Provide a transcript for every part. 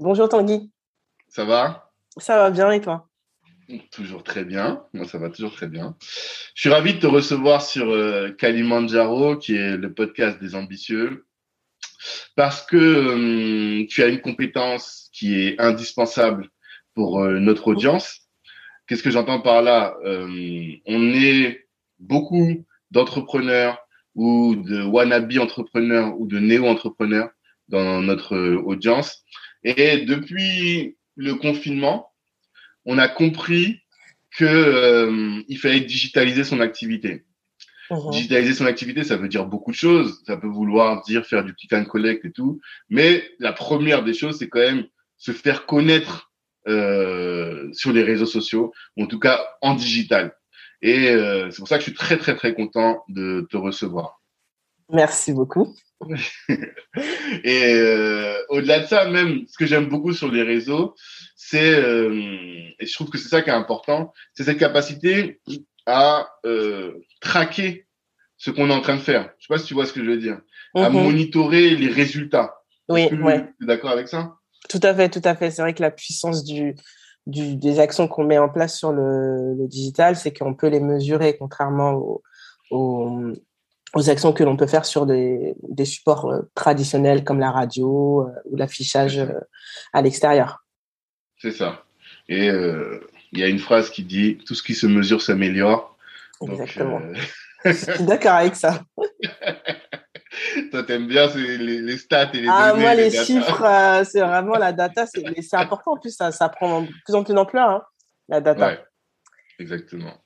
Bonjour Tanguy. Ça va? Ça va bien et toi? Toujours très bien. Moi, ça va toujours très bien. Je suis ravi de te recevoir sur euh, Kalimandjaro, qui est le podcast des ambitieux, parce que euh, tu as une compétence qui est indispensable pour euh, notre audience. Qu'est-ce que j'entends par là? On est beaucoup d'entrepreneurs ou de wannabe entrepreneurs ou de néo-entrepreneurs dans notre audience et depuis le confinement, on a compris que euh, il fallait digitaliser son activité. Digitaliser son activité, ça veut dire beaucoup de choses. Ça peut vouloir dire faire du click and collect et tout. Mais la première des choses, c'est quand même se faire connaître euh, sur les réseaux sociaux, en tout cas en digital. Et euh, c'est pour ça que je suis très très très content de te recevoir. Merci beaucoup. et euh, au-delà de ça, même ce que j'aime beaucoup sur les réseaux, c'est, euh, et je trouve que c'est ça qui est important, c'est cette capacité à euh, traquer ce qu'on est en train de faire. Je sais pas si tu vois ce que je veux dire. À mhm. monitorer les résultats. Oui, ouais. Tu es d'accord avec ça? Tout à fait, tout à fait. C'est vrai que la puissance du, du des actions qu'on met en place sur le, le digital, c'est qu'on peut les mesurer, contrairement au, au, aux actions que l'on peut faire sur des, des supports euh, traditionnels comme la radio euh, ou l'affichage euh, à l'extérieur. C'est ça. Et il y a une phrase qui dit tout ce qui se mesure s'améliore. Exactement. Je suis d'accord avec ça. Toi, t'aimes bien les, les, stats et les ah, données. Moi, les, chiffres, c'est vraiment la data. C'est important. En plus, ça, ça prend de plus en plus d'ampleur, hein, la data. Ouais, exactement.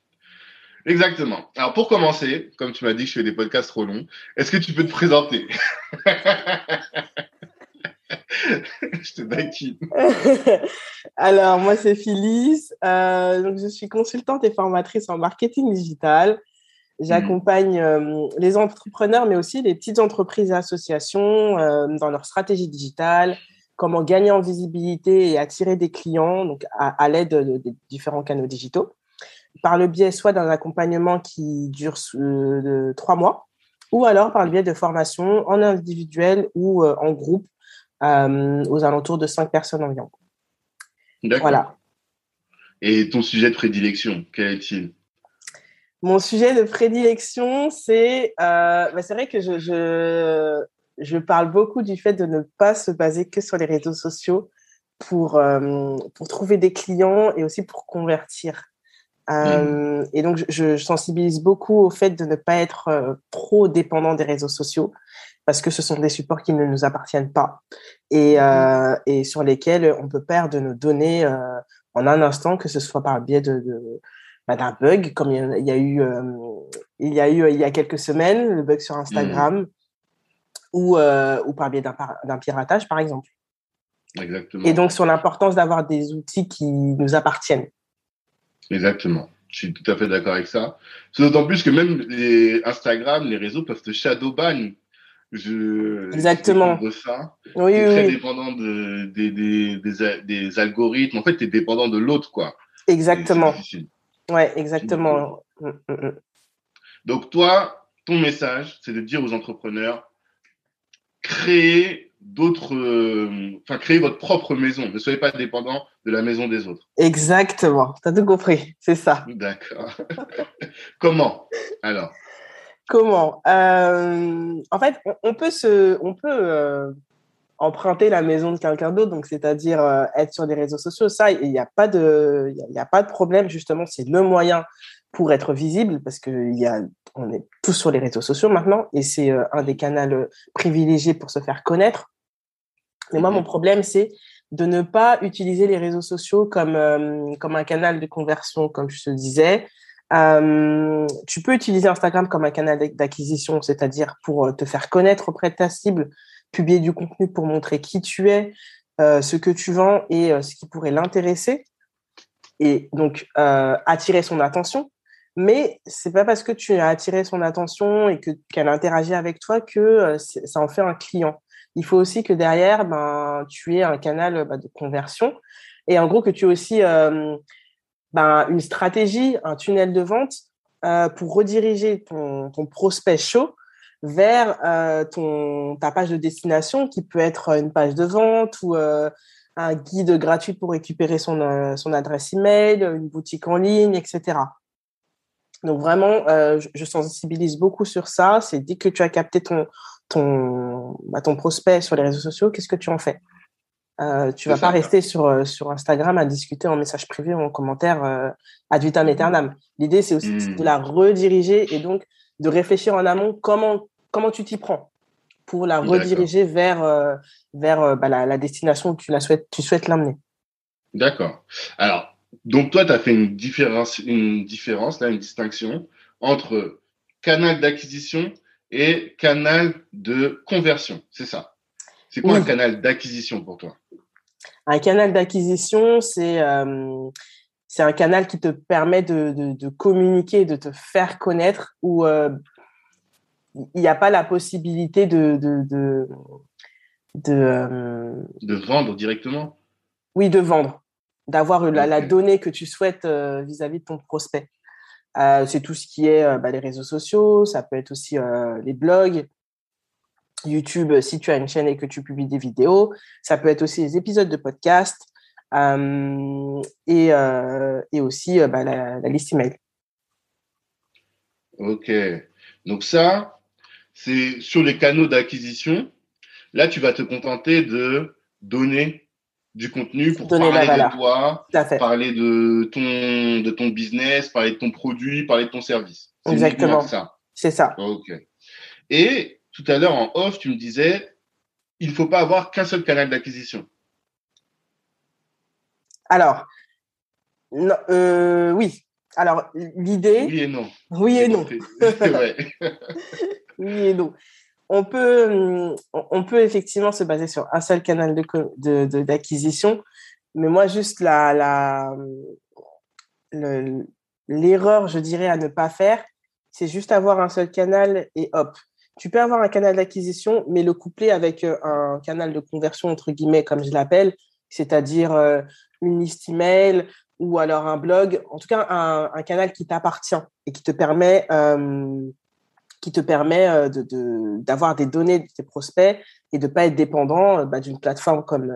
Exactement. Alors pour commencer, comme tu m'as dit que je fais des podcasts trop longs, est-ce que tu peux te présenter? Je te taquine. Alors moi c'est Phyllis, euh, donc je suis consultante et formatrice en marketing digital. J'accompagne euh, les entrepreneurs, mais aussi les petites entreprises et associations euh, dans leur stratégie digitale, comment gagner en visibilité et attirer des clients donc à, l'aide de différents canaux digitaux par le biais soit d'un accompagnement qui dure euh, trois mois, ou alors par le biais de formations en individuel ou euh, en groupe euh, aux alentours de cinq personnes environ. D'accord. Voilà. Et ton sujet de prédilection, quel est-il? Mon sujet de prédilection, c'est bah, c'est vrai que je, je, je, parle beaucoup du fait de ne pas se baser que sur les réseaux sociaux pour, pour trouver des clients et aussi pour convertir. Euh, et donc, je, sensibilise beaucoup au fait de ne pas être euh, trop dépendant des réseaux sociaux parce que ce sont des supports qui ne nous appartiennent pas et, euh, et sur lesquels on peut perdre nos données en un instant, que ce soit par le biais de, de bah, d'un bug, comme il y a, eu, il y a eu il y a quelques semaines, le bug sur Instagram, ou, ou par le biais d'un, d'un piratage, par exemple. Exactement. Et donc, sur l'importance d'avoir des outils qui nous appartiennent. Exactement. Je suis tout à fait d'accord avec ça. C'est d'autant plus que même les Instagram, les réseaux peuvent te shadow ban. Je, Exactement. Ça. Oui, es très dépendant de, des, des, des, algorithmes. En fait, tu es dépendant de l'autre, quoi. Exactement. Ouais, exactement. Mm, mm, mm. Donc, toi, ton message, c'est de dire aux entrepreneurs, créer d'autres, euh, enfin, créer votre propre maison. Ne soyez pas dépendant de la maison des autres. Exactement. Tu as tout compris. C'est ça. D'accord. Comment alors? Comment? Euh, En fait, on, peut se, on peut euh, emprunter la maison de quelqu'un d'autre, donc c'est-à-dire être sur des réseaux sociaux. Ça, il n'y a pas de, il a pas de problème. Justement, c'est le moyen pour être visible parce que y a on est tous sur les réseaux sociaux maintenant et c'est euh, un des canaux euh, privilégiés pour se faire connaître. Mais moi, mon mhm. problème, c'est de ne pas utiliser les réseaux sociaux comme, euh, comme un canal de conversion, comme je te disais. tu peux utiliser Instagram comme un canal d'acquisition, c'est-à-dire pour te faire connaître auprès de ta cible, publier du contenu pour montrer qui tu es, ce que tu vends et ce qui pourrait l'intéresser et donc attirer son attention. Mais c'est pas parce que tu as attiré son attention et que qu'elle interagit avec toi que ça en fait un client. Il faut aussi que derrière, ben, tu aies un canal bah, de conversion et en gros que tu aies aussi ben, une stratégie, un tunnel de vente euh, pour rediriger ton, prospect chaud vers euh, ta page de destination qui peut être une page de vente ou euh, un guide gratuit pour récupérer son, euh, son adresse email, une boutique en ligne, etc. Donc vraiment, euh, je, je, sensibilise beaucoup sur ça. C'est dès que tu as capté ton, ton, bah, ton prospect sur les réseaux sociaux, qu'est-ce que tu en fais? Euh, tu vas pas rester sur, euh, sur Instagram à discuter en message privé ou en commentaire euh, ad vitam mmh. aeternam. L'idée, c'est aussi de mmh. la rediriger et donc de réfléchir en amont comment, comment tu t'y prends pour la rediriger vers, euh, vers bah, la, la, destination où tu, la souhaites, tu souhaites l'amener. D'accord. Alors, donc toi, tu as fait une différence, une différence, là, une distinction entre canal d'acquisition et canal de conversion. C'est ça c'est quoi un canal d'acquisition pour toi? Un canal d'acquisition, c'est euh, c'est un canal qui te permet de, de, de, communiquer, de te faire connaître, où euh, il n'y a pas la possibilité de de de, de, euh, de vendre directement? Oui, de vendre, d'avoir la, la, donnée que tu souhaites euh, vis-à-vis -vis de ton prospect. Euh, c'est tout ce qui est bah, les réseaux sociaux, ça peut être aussi les blogs, YouTube si tu as une chaîne et que tu publies des vidéos. Ça peut être aussi les épisodes de podcast euh, et, euh, et aussi euh, bah, la, la, liste email. Ok. Donc ça, c'est sur les canaux d'acquisition. Là, tu vas te contenter de donner du contenu pour donner parler de toi, parler de ton, de ton business, parler de ton produit, parler de ton service. Exactement. C'est ça. Ok. Et tout à l'heure en off, tu me disais, il ne faut pas avoir qu'un seul canal d'acquisition. Alors, euh, oui. Alors, l'idée. Oui et non. Oui et non. oui et non. On peut, on peut effectivement se baser sur un seul canal d'acquisition, de, mais moi, juste la, l'erreur, je dirais, à ne pas faire, c'est juste avoir un seul canal et hop, tu peux avoir un canal d'acquisition, mais le coupler avec euh, un canal de conversion, entre guillemets, comme je l'appelle, c'est-à-dire euh, une liste email ou alors un blog, en tout cas un, un canal qui t'appartient et qui te permet, euh, qui te permet de, d'avoir des données de tes prospects et de pas être dépendant bah, d'une plateforme comme,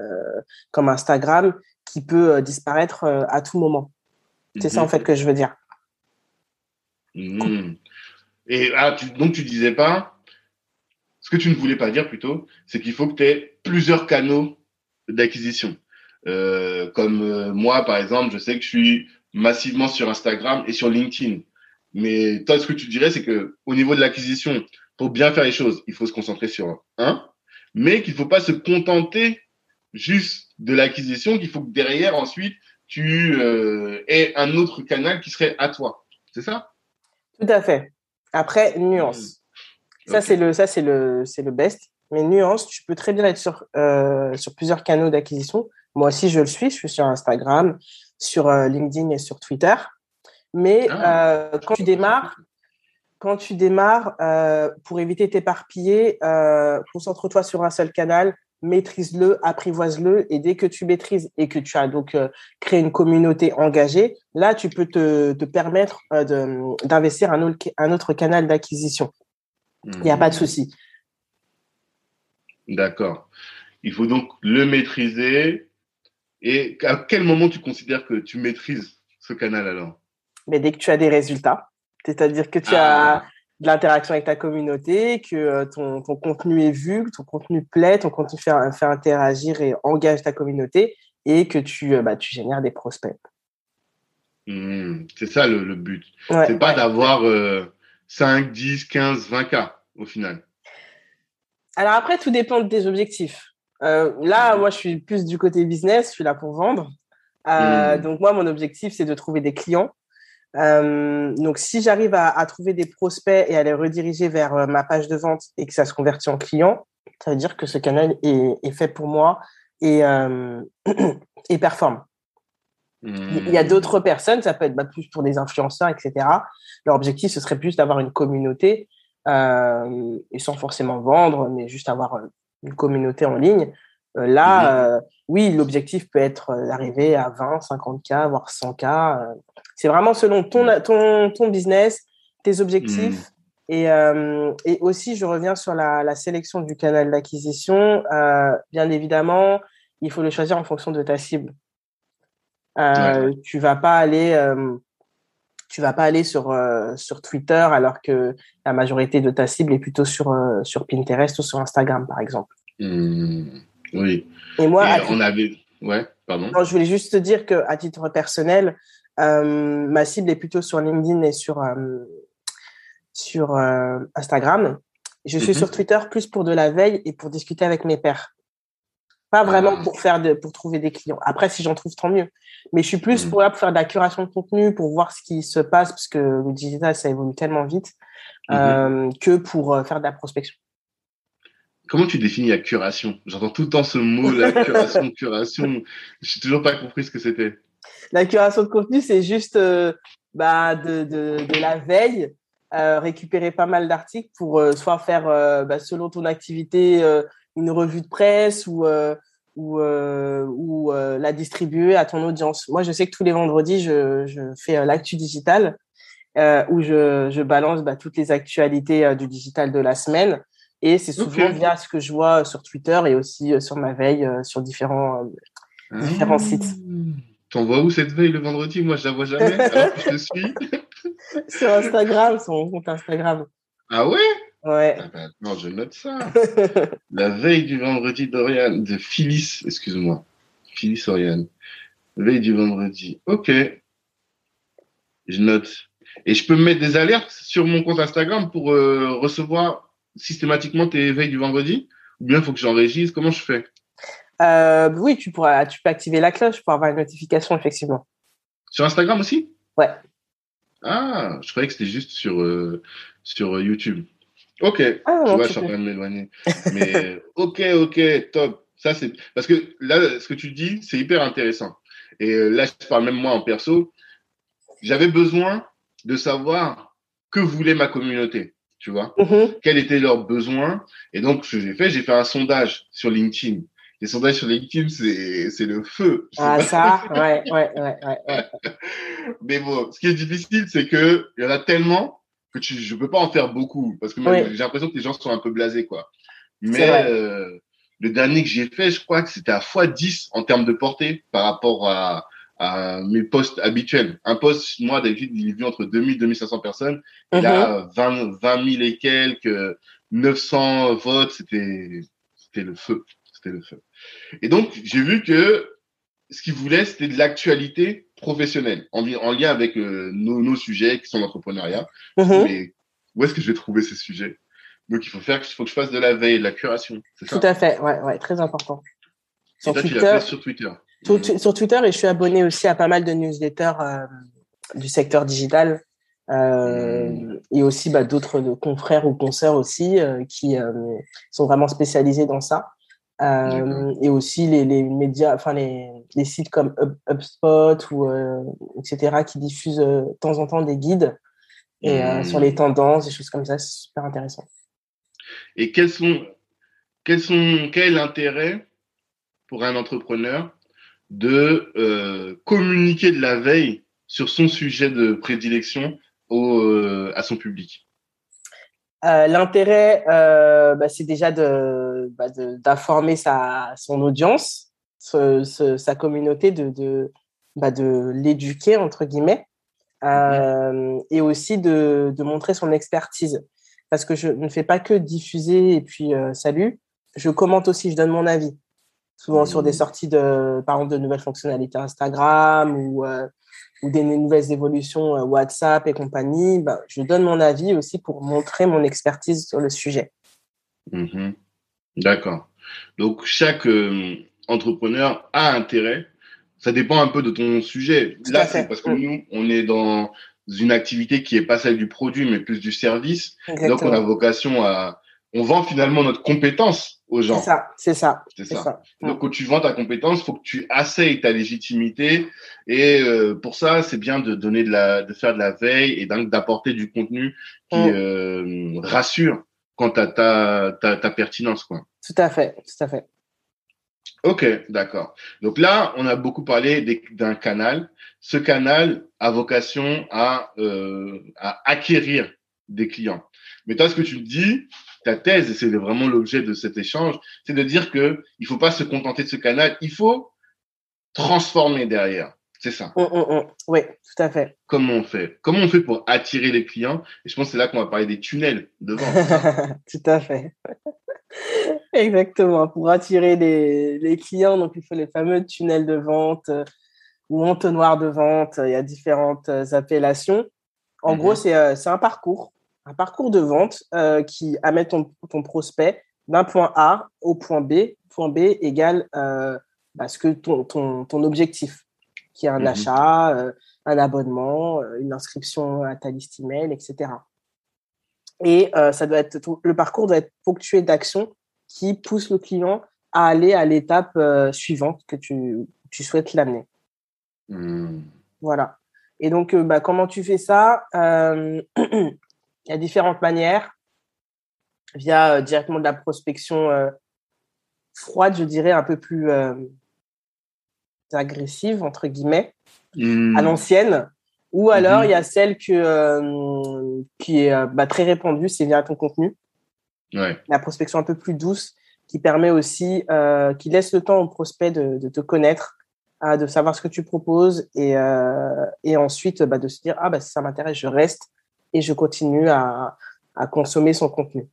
comme Instagram qui peut disparaître à tout moment. C'est ça en mhm. fait que je veux dire. Mhm. Et ah, donc tu disais pas, ce que tu ne voulais pas dire plutôt, c'est qu'il faut que tu aies plusieurs canaux d'acquisition. Euh, comme euh, moi, par exemple, je sais que je suis massivement sur Instagram et sur LinkedIn. Mais toi, ce que tu dirais, c'est que au niveau de l'acquisition, pour bien faire les choses, il faut se concentrer sur un, mais qu'il ne faut pas se contenter juste de l'acquisition, qu'il faut que derrière, ensuite, tu euh, aies un autre canal qui serait à toi. C'est ça? Tout à fait. Après, nuance. Ça, c'est le, ça, c'est le, c'est le best. Mais nuance, tu peux très bien être sur, euh, sur plusieurs canaux d'acquisition. Moi aussi, je le suis. Je suis sur Instagram, sur euh, LinkedIn et sur Twitter. Mais ah. euh, quand tu démarres, quand tu démarres, euh, pour éviter t'éparpiller, euh, concentre-toi sur un seul canal, maîtrise-le, apprivoise-le, et dès que tu maîtrises et que tu as donc euh, créé une communauté engagée, là, tu peux te, te permettre de, d'investir un autre, un autre canal d'acquisition. Il n'y a pas de souci. D'accord. Il faut donc le maîtriser. Et à quel moment tu considères que tu maîtrises ce canal alors? Mais dès que tu as des résultats, c'est-à-dire que tu as ah. de l'interaction avec ta communauté, que euh, ton, ton, contenu est vu, que ton contenu plaît, ton contenu fait, fait interagir et engage ta communauté et que tu, euh, bah, tu génères des prospects. Mmh, c'est ça le, but. c'est pas d'avoir euh, 5, 10, 15, 20 cas au final Alors après, tout dépend des objectifs. Euh, là, moi, je suis plus du côté business, je suis là pour vendre. Euh, mmh. Donc moi, mon objectif, c'est de trouver des clients. Euh, donc si j'arrive à, à, trouver des prospects et à les rediriger vers euh, ma page de vente et que ça se convertit en client, ça veut dire que ce canal est, est fait pour moi et, et performent. Il y a hmm. d'autres personnes, ça peut être bah, plus pour des influenceurs, etc. Leur objectif, ce serait plus d'avoir une communauté, euh, et sans forcément vendre, mais juste avoir une communauté en ligne. Euh, là, euh, oui, l'objectif peut être d'arriver à 20, 50K, voire 100K. C'est vraiment selon ton, hmm. ton, ton business, tes objectifs. Hmm. Et, et, aussi, je reviens sur la, la sélection du canal d'acquisition. bien évidemment, il faut le choisir en fonction de ta cible. Euh, Tu vas pas aller, euh, tu vas pas aller sur euh, sur Twitter alors que la majorité de ta cible est plutôt sur euh, sur Pinterest ou sur Instagram, par exemple. Mmh, oui. Et moi, on avait, ouais, pardon. je voulais juste te dire que à titre personnel, ma cible est plutôt sur LinkedIn et sur sur Instagram. Je suis mmh sur Twitter plus pour de la veille et pour discuter avec mes pairs. Pas vraiment pour faire de, pour trouver des clients. Après, si j'en trouve, tant mieux. Mais je suis plus mm. pour, là, pour faire de la curation de contenu, pour voir ce qui se passe, parce que le digital, ça évolue tellement vite, euh, que pour euh, faire de la prospection. Comment tu définis la curation? J'entends tout le temps ce mot, la curation, curation. Je n'ai toujours pas compris ce que c'était. La curation de contenu, c'est juste euh, bah, de, de, de, la veille, récupérer pas mal d'articles pour soit faire, bah, selon ton activité, une revue de presse ou euh, ou, euh, ou euh, la distribuer à ton audience. Moi, je sais que tous les vendredis, je, je fais l'actu digital où je, je balance bah, toutes les actualités du digital de la semaine. Et c'est souvent via ce que je vois sur Twitter et aussi sur ma veille sur différents, différents ah. sites. T'en vois où cette veille le vendredi? Moi, je la vois jamais. alors que je te suis. sur Instagram, son compte Instagram. Ah ouais? Ouais. Ah bah, non, je note ça. la veille du vendredi d'Oriane, de Phyllis, excuse-moi. Phyllis Oriane. Veille du vendredi. Ok. Je note. Et je peux me mettre des alertes sur mon compte Instagram pour euh, recevoir systématiquement tes veilles du vendredi Ou bien il faut que j'enregistre? Comment je fais? Euh, Oui, tu, pourras, tu peux activer la cloche pour avoir une notification, effectivement. Sur Instagram aussi? Ouais. Ah, je croyais que c'était juste sur, euh, sur YouTube. Ok, ah, tu vois, je suis en train de m'éloigner. Mais ok, ok, top. Ça, c'est parce que là, ce que tu dis, c'est hyper intéressant. Et euh, là, je parle même moi en perso. J'avais besoin de savoir que voulait ma communauté, tu vois, mm-hmm. quels étaient leurs besoins. Et donc, ce que j'ai fait, j'ai fait un sondage sur LinkedIn. Les sondages sur LinkedIn, c'est, c'est le feu. Ah, ça, ouais, ouais, ouais, ouais. Mais bon, ce qui est difficile, c'est que il y en a tellement que tu, je peux pas en faire beaucoup parce que j'ai l'impression que les gens sont un peu blasés, quoi. Mais euh, le dernier que j'ai fait, je crois que c'était à x10 en termes de portée par rapport à, à mes postes habituels. Un poste, moi, d'habitude, il est vu entre 2000 et 2500 personnes. Il a 20, 20 000 et quelques, 900 votes, c'était, c'était le feu. C'était le feu. Et donc, j'ai vu que ce qu'il voulait, c'était de l'actualité professionnelle, en, en, lien avec euh, nos, nos, sujets qui sont l'entrepreneuriat. Mhm. Mais où est-ce que je vais trouver ces sujets? Donc, il faut faire, il faut que je fasse de la veille, de la curation. Tout à fait, ouais, ouais, très important. Sur, Twitter, sur Twitter. Sur, Twitter, et je suis abonné aussi à pas mal de newsletters euh, du secteur digital. Euh, hmm. et aussi bah, d'autres confrères ou consoeurs aussi euh, qui sont vraiment spécialisés dans ça. Et aussi les, les, médias, enfin les, les sites comme HubSpot ou etc. qui diffusent de temps en temps des guides et sur les tendances, des choses comme ça, c'est super intéressant. Et quels sont, quels sont, quel est l'intérêt pour un entrepreneur de communiquer de la veille sur son sujet de prédilection au, à son public euh, l'intérêt, euh, bah, c'est déjà de bah, d'informer sa son audience, sa communauté, de de, bah, de l'éduquer entre guillemets, euh, et aussi de, de montrer son expertise. Parce que je ne fais pas que diffuser et puis salut, je commente aussi, je donne mon avis. Souvent sur des mmh. sorties de, par exemple, de nouvelles fonctionnalités Instagram ou ou des nouvelles évolutions euh, WhatsApp et compagnie, ben, je donne mon avis aussi pour montrer mon expertise sur le sujet. Mhm. D'accord. Donc, chaque euh, entrepreneur a intérêt. Ça dépend un peu de ton sujet. Là, c'est parce que mm. nous, on est dans une activité qui est pas celle du produit, mais plus du service. Donc, on a vocation à, on vend finalement notre compétence aux gens. C'est ça, c'est ça. C'est ça. Donc, quand tu vends ta compétence, il faut que tu asseyes ta légitimité. Et euh, pour ça, c'est bien de donner de la, de faire de la veille et donc d'apporter du contenu qui mm. euh, rassure quant à ta, ta, ta pertinence, quoi. Tout à fait, tout à fait. Ok, d'accord. Donc là, on a beaucoup parlé d'un canal. Ce canal a vocation à, euh, à acquérir des clients. Mais toi, ce que tu dis, ta thèse, et c'est vraiment l'objet de cet échange, c'est de dire que il faut pas se contenter de ce canal, il faut transformer derrière. C'est ça. Hum, hum, hum. Oui, tout à fait. Comment on fait? Comment on fait pour attirer les clients? Et je pense que c'est là qu'on va parler des tunnels de vente. tout à fait. Exactement. Pour attirer les, les, clients, donc il faut les fameux tunnels de vente euh, ou entonnoirs de vente. Il y a différentes euh, appellations. En gros, mm-hmm. c'est un parcours un parcours de vente euh, qui amène ton, ton prospect d'un point A au point B. Point B égale euh, bah, ce que ton, ton, ton, objectif, qui est un mhm. achat, euh, un abonnement, euh, une inscription à ta liste email, etc. Et ça doit être, le parcours doit être ponctué d'actions qui poussent le client à aller à l'étape suivante que tu, tu souhaites l'amener. Hmm. Voilà. Et donc, bah, comment tu fais ça Il y a différentes manières via euh, directement de la prospection euh, froide, je dirais, un peu plus euh, agressive, entre guillemets, à mmh. l'ancienne. Ou alors, mmh il y a celle que, qui est bah, très répandue, c'est via ton contenu. La prospection un peu plus douce, qui permet aussi, qui laisse le temps au prospect de, te connaître, de savoir ce que tu proposes et, et ensuite bah, de se dire, ah, bah, si ça m'intéresse, je reste et je continue à, à consommer son contenu.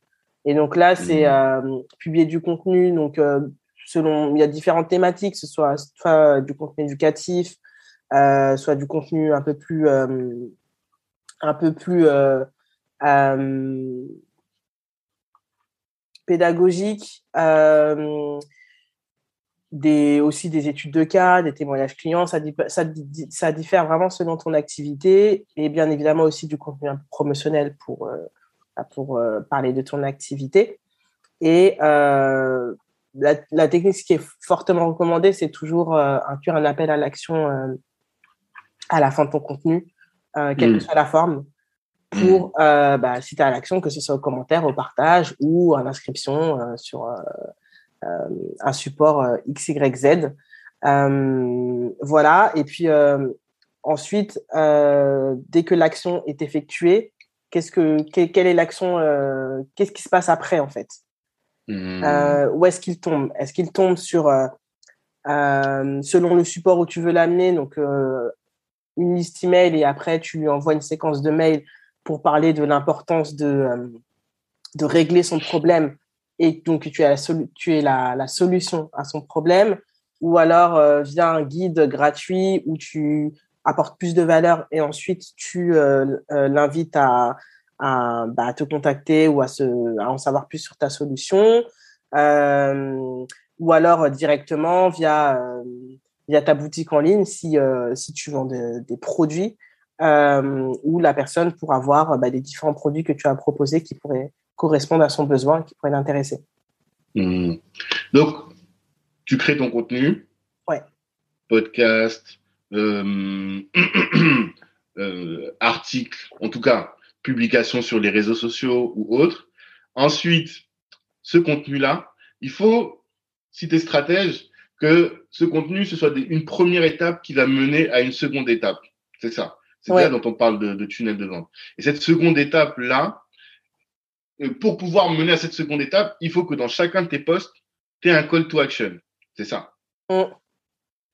Et donc là, c'est mmh. euh, publier du contenu. Donc, euh, selon, il y a différentes thématiques, ce soit, soit du contenu éducatif, euh, soit du contenu un peu plus, un peu plus pédagogique des, aussi des études de cas, des témoignages clients, ça, ça, ça, diffère vraiment selon ton activité et bien évidemment aussi du contenu promotionnel pour, euh, bah, pour euh, parler de ton activité. Et euh, la, la, technique qui est fortement recommandée, c'est toujours inclure un appel à l'action à la fin de ton contenu, quelle que mm. soit la forme, pour mm. bah, citer à l'action, que ce soit au commentaire, au partage ou en inscription sur euh, un support euh, XYZ. Euh, voilà. Et puis ensuite, dès que l'action est effectuée, qu'est-ce que quelle est l'action Qu'est-ce qui se passe après en fait? Mmh. Où est-ce qu'il tombe? Est-ce qu'il tombe sur selon le support où tu veux l'amener, donc une liste email et après tu lui envoies une séquence de mails pour parler de l'importance de, de régler son problème et donc tu es la, solution à son problème, ou alors euh, via un guide gratuit où tu apportes plus de valeur et ensuite tu euh, euh, l'invites bah, à, te contacter ou à, en savoir plus sur ta solution, ou alors directement via, ta boutique en ligne si, si tu vends des produits. où la personne pourra voir bah, les différents produits que tu as proposés qui pourraient correspondent à son besoin qui pourrait l'intéresser. Hmm. Donc, tu crées ton contenu. Ouais. Podcast, euh, euh, article, en tout cas, publication sur les réseaux sociaux ou autres. Ensuite, ce contenu-là, il faut, si tu es stratège, que ce contenu, ce soit une première étape qui va mener à une seconde étape. C'est ça. C'est là dont on parle de, de tunnel de vente. Et cette seconde étape-là, pour pouvoir mener à cette seconde étape, il faut que dans chacun de tes posts, tu aies un call to action. C'est ça. Mm.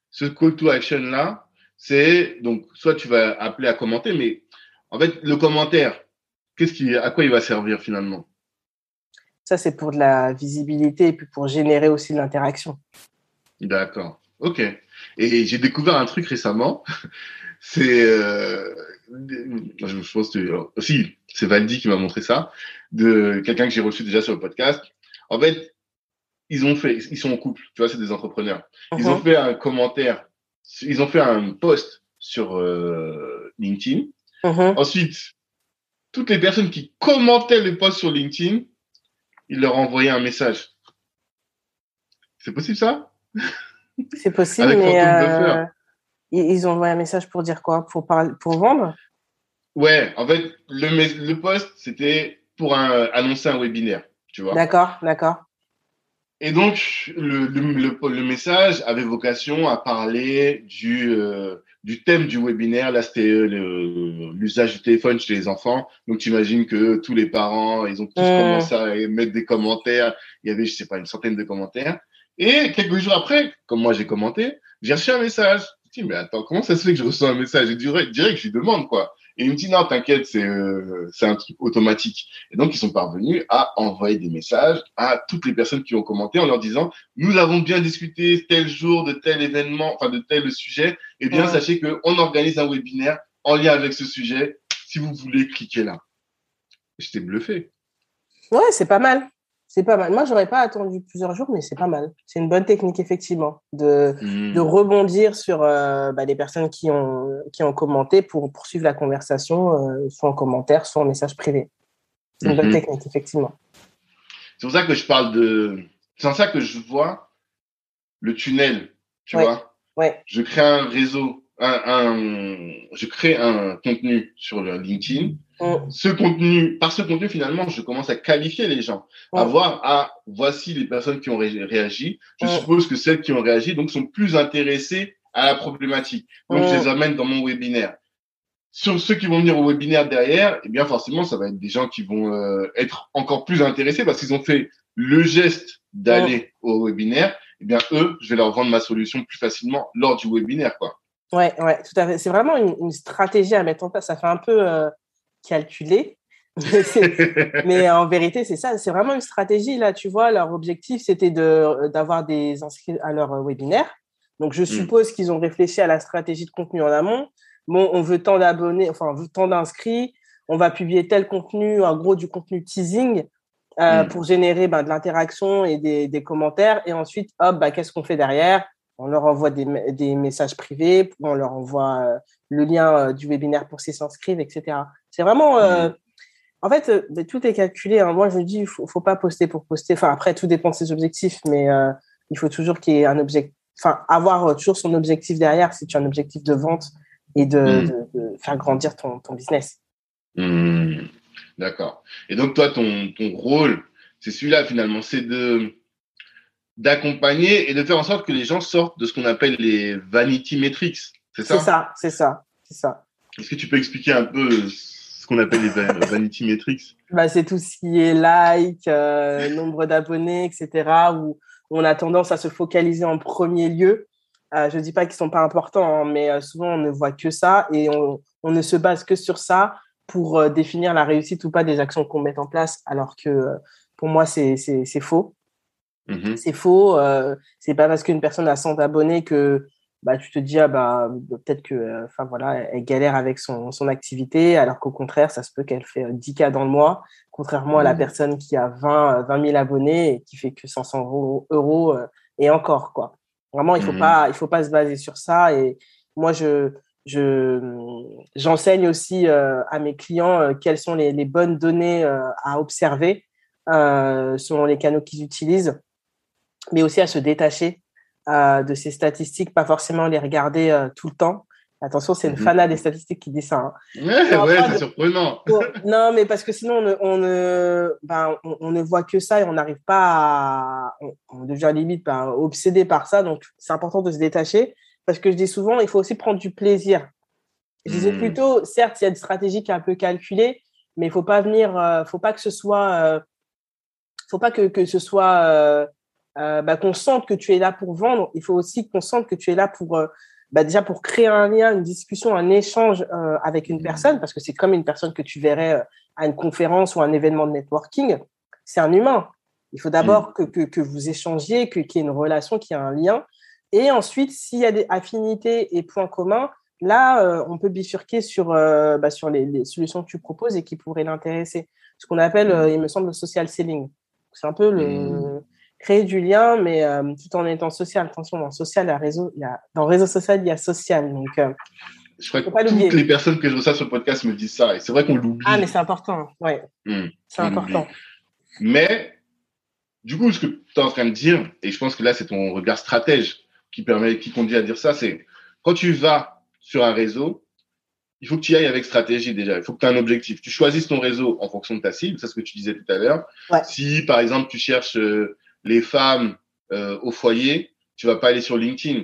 Ce call to action là, c'est donc soit tu vas appeler à commenter, mais en fait le commentaire, qu'est-ce qui, à quoi il va servir finalement? Ça c'est pour de la visibilité et puis pour générer aussi de l'interaction. D'accord. Ok. Et j'ai découvert un truc récemment. C'est euh, je pense que aussi c'est Valdi qui m'a montré ça de quelqu'un que j'ai reçu déjà sur le podcast. En fait, ils ont fait, ils sont en couple, tu vois, c'est des entrepreneurs. Ils ont uh-huh. fait un commentaire, ils ont fait un post sur euh, LinkedIn. Uh-huh. Ensuite, toutes les personnes qui commentaient le post sur LinkedIn, ils leur envoyaient un message. C'est possible ça? C'est possible, mais euh, ils ont envoyé un message pour dire quoi? Pour, pour vendre? Ouais, en fait, le, le post, c'était pour un, annoncer un webinaire, tu vois. D'accord, d'accord. Et donc, le, le, le, message avait vocation à parler du, euh, du thème du webinaire. Là, c'était euh, l'usage du téléphone chez les enfants. Donc, tu imagines que tous les parents, ils ont tous mmh. commencé à mettre des commentaires. Il y avait, je sais pas, une centaine de commentaires. Et quelques jours après, comme moi j'ai commenté, j'ai reçu un message. Dis, mais attends, comment ça se fait que je reçois un message? Dirais, dirais que je lui demande, quoi. Et il me dit non, t'inquiète, c'est euh, c'est un truc automatique. Et donc ils sont parvenus à envoyer des messages à toutes les personnes qui ont commenté en leur disant nous avons bien discuté tel jour de tel événement, enfin de tel sujet. Eh bien sachez que on organise un webinaire en lien avec ce sujet. Si vous voulez, cliquez là. J'étais bluffé. Ouais, c'est pas mal. C'est pas mal. Moi, j'aurais pas attendu plusieurs jours, mais c'est pas mal. C'est une bonne technique, effectivement, de, hmm. de rebondir sur euh, bah, les personnes qui ont, qui ont commenté pour poursuivre la conversation, euh, soit en commentaire, soit en message privé. C'est une bonne hmm. technique, effectivement. C'est pour ça que je parle de. C'est pour ça que je vois le tunnel, tu vois. Ouais. Je crée un réseau, un, un, je crée un contenu sur LinkedIn Ce contenu, par ce contenu, finalement, je commence à qualifier les gens, à voir, ah, voici les personnes qui ont réagi. Je suppose que celles qui ont réagi, donc, sont plus intéressées à la problématique. Donc, je les amène dans mon webinaire. Sur ceux qui vont venir au webinaire derrière, eh bien, forcément, ça va être des gens qui vont euh, être encore plus intéressés parce qu'ils ont fait le geste d'aller au webinaire. Eh bien, eux, je vais leur vendre ma solution plus facilement lors du webinaire, quoi. Ouais, ouais, tout à fait. C'est vraiment une, stratégie à mettre en place. Ça fait un peu, euh, calculé. mais en vérité, c'est ça, c'est vraiment une stratégie. Là, tu vois, leur objectif, c'était d'avoir des inscrits à leur webinaire. Donc, je mm. suppose qu'ils ont réfléchi à la stratégie de contenu en amont. Bon, on veut tant d'abonnés, enfin, on veut tant d'inscrits. On va publier tel contenu, en gros, du contenu teasing euh, mm. pour générer ben, de l'interaction et des, commentaires. Et ensuite, hop, bah, qu'est-ce qu'on fait derrière? On leur envoie des, des, messages privés, on leur envoie euh, le lien euh, du webinaire pour s'y s'inscrivent, etc. C'est vraiment. Euh, mmh. En fait, euh, tout est calculé. Hein. Moi, je dis, il faut, faut pas poster pour poster. Enfin, après, tout dépend de ses objectifs, mais euh, il faut toujours qu'il y ait un objectif. Enfin, avoir toujours son objectif derrière si tu as un objectif de vente et de, mmh. faire grandir ton, ton business. Mmh. D'accord. Et donc, toi, ton, ton rôle, c'est celui-là finalement, c'est de d'accompagner et de faire en sorte que les gens sortent de ce qu'on appelle les vanity metrics. C'est ça? C'est ça, c'est ça, c'est ça. Est-ce que tu peux expliquer un peu ce qu'on appelle les vanity metrics bah, C'est tout ce qui est like, euh, nombre d'abonnés, etc., où on a tendance à se focaliser en premier lieu. Euh, je ne dis pas qu'ils ne sont pas importants, hein, mais euh, souvent on ne voit que ça et on, ne se base que sur ça pour définir la réussite ou pas des actions qu'on met en place, alors que pour moi, c'est faux. Mm-hmm. C'est faux. c'est pas parce qu'une personne a 100 abonnés que bah, tu te dis, ah, bah, peut-être que, euh, enfin voilà, elle galère avec son, son activité, alors qu'au contraire, ça se peut qu'elle fait 10 euh, cas dans le mois, contrairement à la mmh. personne qui a 20, 20 000 abonnés et qui fait que 500 euros, euros euh, et encore, quoi. Vraiment, il faut mmh. pas, il faut pas se baser sur ça. Et moi, je, je, j'enseigne aussi à mes clients quelles sont les, les bonnes données à observer selon les canaux qu'ils utilisent, mais aussi à se détacher euh, de ces statistiques, pas forcément les regarder euh, tout le temps. Attention, c'est une mhm. fana des statistiques qui dit ça. Hein. Ouais, c'est surprenant. non, mais parce que sinon, on ne, ben, on, ne voit que ça et on n'arrive pas à. On, devient limite ben, obsédé par ça. Donc, c'est important de se détacher. Parce que je dis souvent, il faut aussi prendre du plaisir. Je disais hmm. plutôt, certes, il y a une stratégie qui est un peu calculée, mais il faut pas venir, euh, faut pas que ce soit, faut pas que, que ce soit euh, bah, qu'on sente que tu es là pour vendre. Il faut aussi qu'on sente que tu es là pour euh, bah, déjà pour créer un lien, une discussion, un échange euh, avec une mmh. personne, parce que c'est comme une personne que tu verrais à une conférence ou un événement de networking. C'est un humain. Il faut d'abord mmh. que, que, vous échangiez, qu'il y ait une relation, qu'il y ait un lien. Et ensuite, s'il y a des affinités et points communs, là, on peut bifurquer sur, bah, sur les, solutions que tu proposes et qui pourraient l'intéresser. Ce qu'on appelle, mmh. il me semble, le social selling. C'est un peu le, créer du lien, mais euh, tout en étant social. Attention, dans social, il y a réseau, il y a, dans réseau social, il y a social. Donc, euh, je crois que pas toutes les personnes que je reçois sur le podcast me disent ça. Et c'est vrai qu'on l'oublie. Ah, mais c'est important. Ouais. Hmm, c'est important. Mais du coup, ce que tu es en train de dire, et je pense que là, c'est ton regard stratège qui permet, qui conduit à dire ça, c'est quand tu vas sur un réseau, il faut que tu y ailles avec stratégie déjà. Il faut que tu aies un objectif. Tu choisisses ton réseau en fonction de ta cible. C'est ce que tu disais tout à l'heure. Si, par exemple, tu cherches euh, les femmes euh, au foyer, tu vas pas aller sur LinkedIn.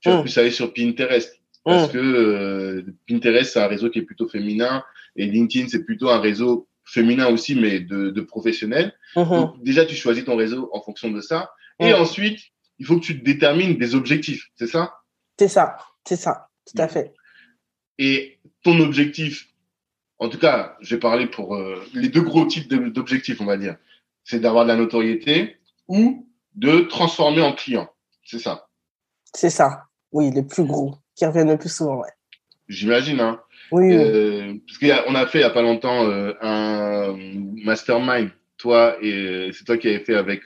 Tu vas mm. plus aller sur Pinterest. Parce mm. que euh, Pinterest, c'est un réseau qui est plutôt féminin. Et LinkedIn, c'est plutôt un réseau féminin aussi, mais de, de professionnels. Mm-hmm. Donc, déjà, tu choisis ton réseau en fonction de ça. Et ensuite, il faut que tu détermines des objectifs. C'est ça? C'est ça. C'est ça. Tout à fait. Et ton objectif, en tout cas, je vais parler pour euh, les deux gros types d'objectifs, on va dire, c'est d'avoir de la notoriété ou de transformer en client. C'est ça. C'est ça. Oui, les plus gros, qui reviennent le plus souvent, ouais. J'imagine, hein. Oui. Euh, parce qu'on a, a fait il n'y a pas longtemps euh, un mastermind, toi et c'est toi qui avais fait avec.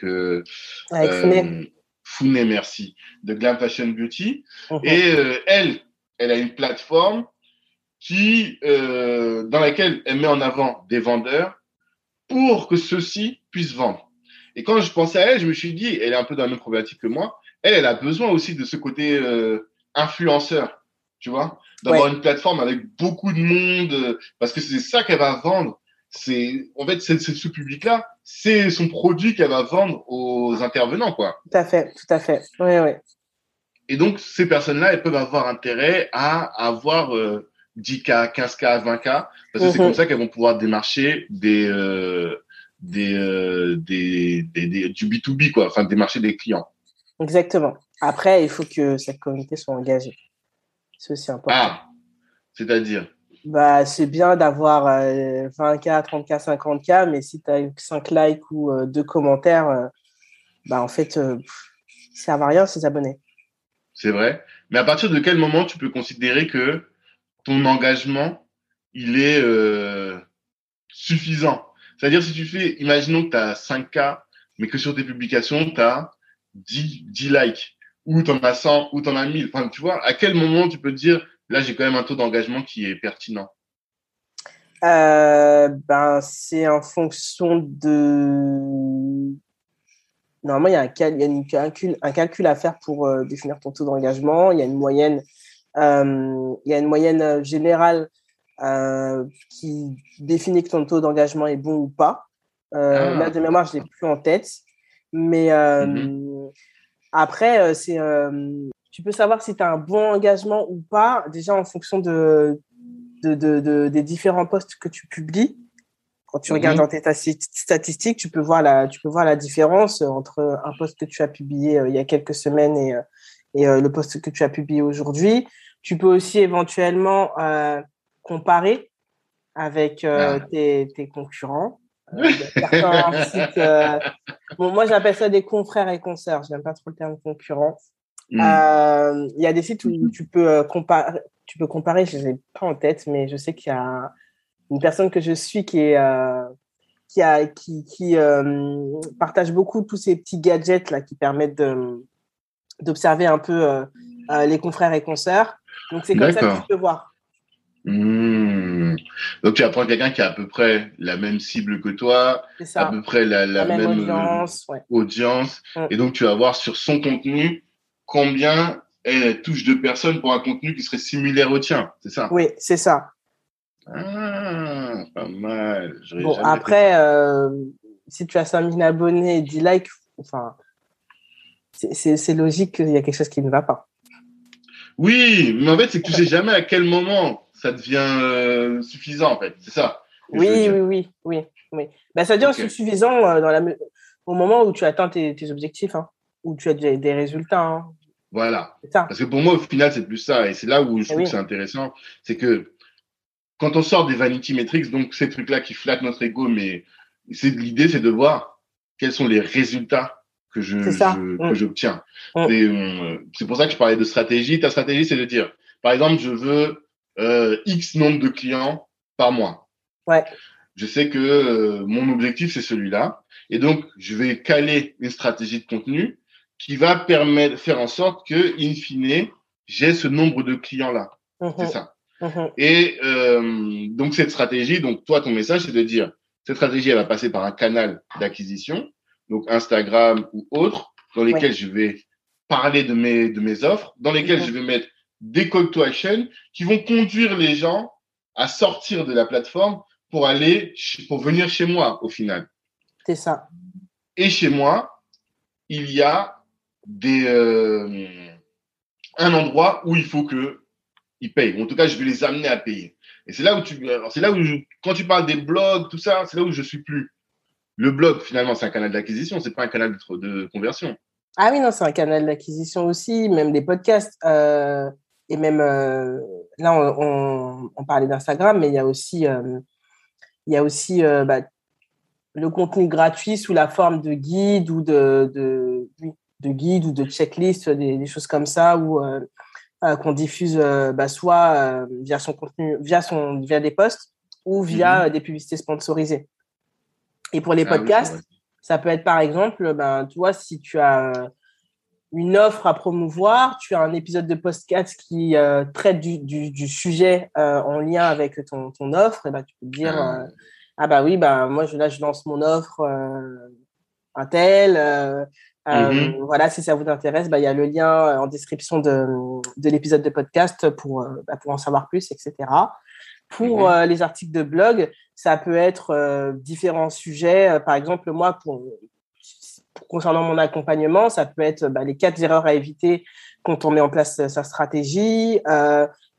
avec Founé. Founé, merci, de Glam Fashion Beauty. Mhm. Et elle, elle a une plateforme qui, euh, dans laquelle elle met en avant des vendeurs pour que ceux-ci puissent vendre. Et quand je pensais à elle, je me suis dit, elle est un peu dans la même problématique que moi, elle, elle a besoin aussi de ce côté euh, influenceur, tu vois, d'avoir une plateforme avec beaucoup de monde, euh, parce que c'est ça qu'elle va vendre. C'est en fait c'est ce public-là, c'est son produit qu'elle va vendre aux intervenants, quoi. Tout à fait, tout à fait. Oui, oui. Et donc, ces personnes-là, elles peuvent avoir intérêt à avoir 10K, 15K, 20K, parce que c'est mhm. comme ça qu'elles vont pouvoir démarcher des, euh, des, euh, des, des, du B2B, quoi, enfin, démarcher des clients. Exactement. Après, il faut que cette communauté soit engagée. C'est aussi important. Ah, c'est-à-dire? Bah, C'est bien d'avoir 20K, 30K, 50K, mais si tu as 5 likes ou 2 commentaires, euh, bah, en fait, ça ne va rien ces abonnés c'est vrai. Mais à partir de quel moment tu peux considérer que ton engagement, il est euh, suffisant? C'est-à-dire si tu fais, imaginons que tu as 5K, mais que sur tes publications, tu as 10, 10 likes, ou tu en as 100, ou tu en as 1000. Enfin, tu vois, à quel moment tu peux te dire, là, j'ai quand même un taux d'engagement qui est pertinent? Euh, ben, c'est en fonction de Normalement, il y a un, calcul, un calcul à faire pour euh, définir ton taux d'engagement. Il y a une moyenne, euh, il y a une moyenne euh, qui définit que ton taux d'engagement est bon ou pas. Ah. Là, de mémoire, je ne l'ai plus en tête. Mais mm-hmm. après, c'est, tu peux savoir si tu as un bon engagement ou pas, déjà en fonction de, de, de, des différents posts que tu publies. Quand tu regardes mhm. dans tes statistiques, tu peux voir la, tu peux voir la différence entre un post que tu as publié euh, il y a quelques semaines et, euh, et euh, le post que tu as publié aujourd'hui. Tu peux aussi éventuellement comparer avec ah. tes, tes, concurrents. sites, bon, moi, j'appelle ça des confrères et consoeurs. Je n'aime pas trop le terme concurrent. Hmm. Il y a des sites où tu peux comparer. Tu peux comparer, je ne l'ai pas en tête, mais je sais qu'il y a une personne que je suis qui est euh, qui a qui, qui euh, partage beaucoup tous ces petits gadgets là qui permettent d'observer un peu euh, les confrères et consoeurs. Donc c'est comme ça que tu peux voir. Mmh. Donc tu apprends quelqu'un qui a à peu près la même cible que toi, à peu près la, même, audience, mmh. et donc tu vas voir sur son contenu combien elle touche de personnes pour un contenu qui serait similaire au tien, c'est ça? Oui, c'est ça. Ah, pas mal. Bon, après, euh, si tu as 5000 abonnés et 10 likes, enfin, c'est logique qu'il y a quelque chose qui ne va pas. Oui, mais en fait, c'est que tu sais jamais à quel moment ça devient euh, suffisant, en fait. C'est ça. Oui, oui, oui, oui, oui. Bah, ça devient suffisant euh, dans la... au moment où tu atteins tes, objectifs, hein, où tu as des, résultats. Hein. Voilà. Parce que pour moi, au final, c'est plus ça. Et c'est là où je eh trouve que c'est intéressant. C'est que quand on sort des vanity metrics, donc ces trucs-là qui flattent notre ego, mais c'est l'idée, c'est de voir quels sont les résultats que je, mm. j'obtiens. Mm. Euh, c'est pour ça que je parlais de stratégie. Ta stratégie, c'est de dire, par exemple, je veux euh, X nombre de clients par mois. Ouais. Je sais que euh, mon objectif, c'est celui-là. Et donc, je vais caler une stratégie de contenu qui va permettre, faire en sorte que, in fine, j'ai ce nombre de clients-là. Mm-hmm. C'est ça. Mhm. Et euh, donc cette stratégie, donc toi ton message c'est de dire cette stratégie elle va passer par un canal d'acquisition donc Instagram ou autres, dans lesquels je vais parler de mes, de mes offres, dans lesquels je vais mettre des call to action qui vont conduire les gens à sortir de la plateforme pour aller, pour venir chez moi au final. C'est ça. Et chez moi, il y a des, euh, un endroit où il faut que ils payent. En tout cas, je vais les amener à payer. Et c'est là où tu, c'est là où quand tu parles des blogs, tout ça, c'est là où je suis plus. Le blog, finalement, c'est un canal d'acquisition, c'est pas un canal de, de, conversion. Ah oui, non, c'est un canal d'acquisition aussi, même des podcasts. Euh, et même euh, là, on, on, parlait d'Instagram, mais il y a aussi, euh, il y a aussi euh, bah, le contenu gratuit sous la forme de guide ou de, de, de guide ou de checklist, des, des choses comme ça, euh, qu'on diffuse bah, soit via son contenu, via son, via des posts ou via mhm. des publicités sponsorisées. Et pour les ah podcasts, ça peut être par exemple, ben, tu vois, si tu as une offre à promouvoir, tu as un épisode de podcast qui traite du, du, du sujet en lien avec ton, ton offre, et ben, tu peux dire ah. ah bah oui, bah, moi je, là je lance mon offre un tel, euh, mhm. Voilà, si ça vous intéresse, bah, il y a le lien euh, en description de, de l'épisode de podcast pour, euh, bah, pour en savoir plus, etc. Pour mhm. les articles de blog, ça peut être différents sujets. par exemple, moi, pour, concernant mon accompagnement, ça peut être bah, les quatre erreurs à éviter quand on met en place sa stratégie.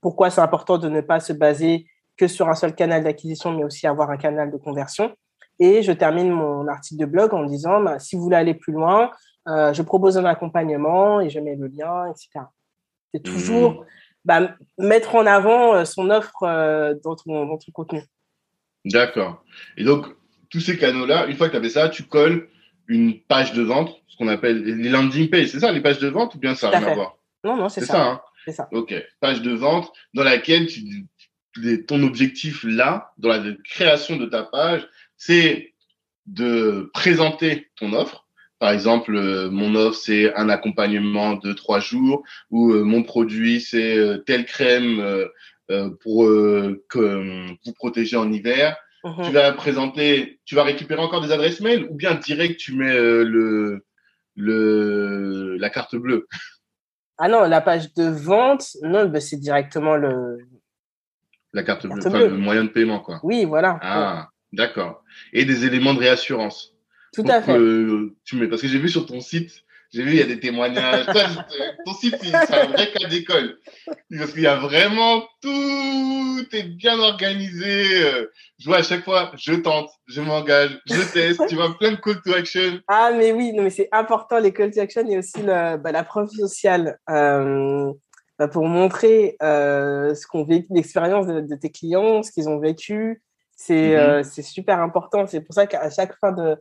pourquoi c'est important de ne pas se baser que sur un seul canal d'acquisition, mais aussi avoir un canal de conversion. Et je termine mon article de blog en disant, bah, si vous voulez aller plus loin, euh, je propose un accompagnement et je mets le lien, etc. C'est toujours mmh. bah, mettre en avant euh, son offre euh, dans, ton, dans ton contenu. D'accord. Et donc, tous ces canaux-là, une fois que tu avais ça, tu colles une page de vente, ce qu'on appelle les landing pages. C'est ça, les pages de vente ou bien ça n'a rien à voir Non, non, c'est ça. ça hein c'est ça. Ok. Page de vente dans laquelle tu, ton objectif là, dans la création de ta page, c'est de présenter ton offre par exemple, euh, mon offre, c'est un accompagnement de trois jours ou euh, mon produit, c'est euh, telle crème pour que, vous protéger en hiver. Mhm. Tu vas présenter, tu vas récupérer encore des adresses mail ou bien direct tu mets le, le, la carte bleue? Ah non, la page de vente, non, ben c'est directement le. La carte, bleue, Enfin, le moyen de paiement, quoi. Oui, voilà. Ah, d'accord. Et des éléments de réassurance. Tout à fait. tu mets, parce que j'ai vu sur ton site, j'ai vu, il y a des témoignages. ton site, c'est un vrai cas d'école. Parce qu'il y a vraiment tout est bien organisé. Je vois à chaque fois, je tente, je m'engage, je teste. tu vois, plein de call to action. Ah, mais oui, non, mais c'est important, les call to action et aussi le, bah, la preuve sociale. Euh, bah, pour montrer euh, ce qu'on vécu, l'expérience de, tes clients, ce qu'ils ont vécu. C'est mm-hmm. euh, c'est super important. C'est pour ça qu'à chaque fin de,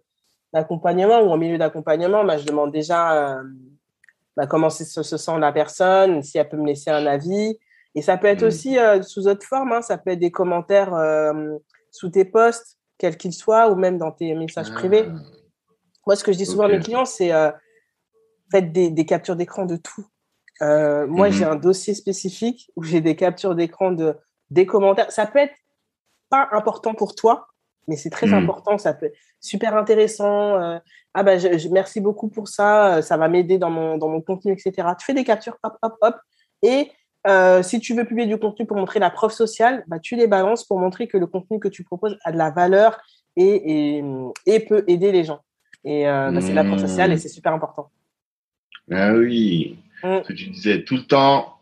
d'accompagnement ou en milieu d'accompagnement, bah, je demande déjà euh, bah, comment se, se, sent la personne, si elle peut me laisser un avis. Et ça peut être mmh. aussi euh, sous autre forme, hein, ça peut être des commentaires euh, sous tes posts, quels qu'ils soient, ou même dans tes messages privés. Ah. Moi, ce que je dis souvent à mes clients, c'est faites des, des captures d'écran de tout. moi, j'ai mmh. un dossier spécifique où j'ai des captures d'écran de des commentaires. Ça peut être pas important pour toi, mais c'est très mmh. important. Ça peut être super intéressant. Euh, ah bah, je, merci beaucoup pour ça. Euh, ça va m'aider dans mon, dans mon contenu, etc. Tu fais des captures, hop, hop, hop. Et euh, si tu veux publier du contenu pour montrer la preuve sociale, bah, tu les balances pour montrer que le contenu que tu proposes a de la valeur et, et, et peut aider les gens. Et bah, c'est la preuve sociale et c'est super important. Ah oui. Mmh. Ce que tu disais tout le temps,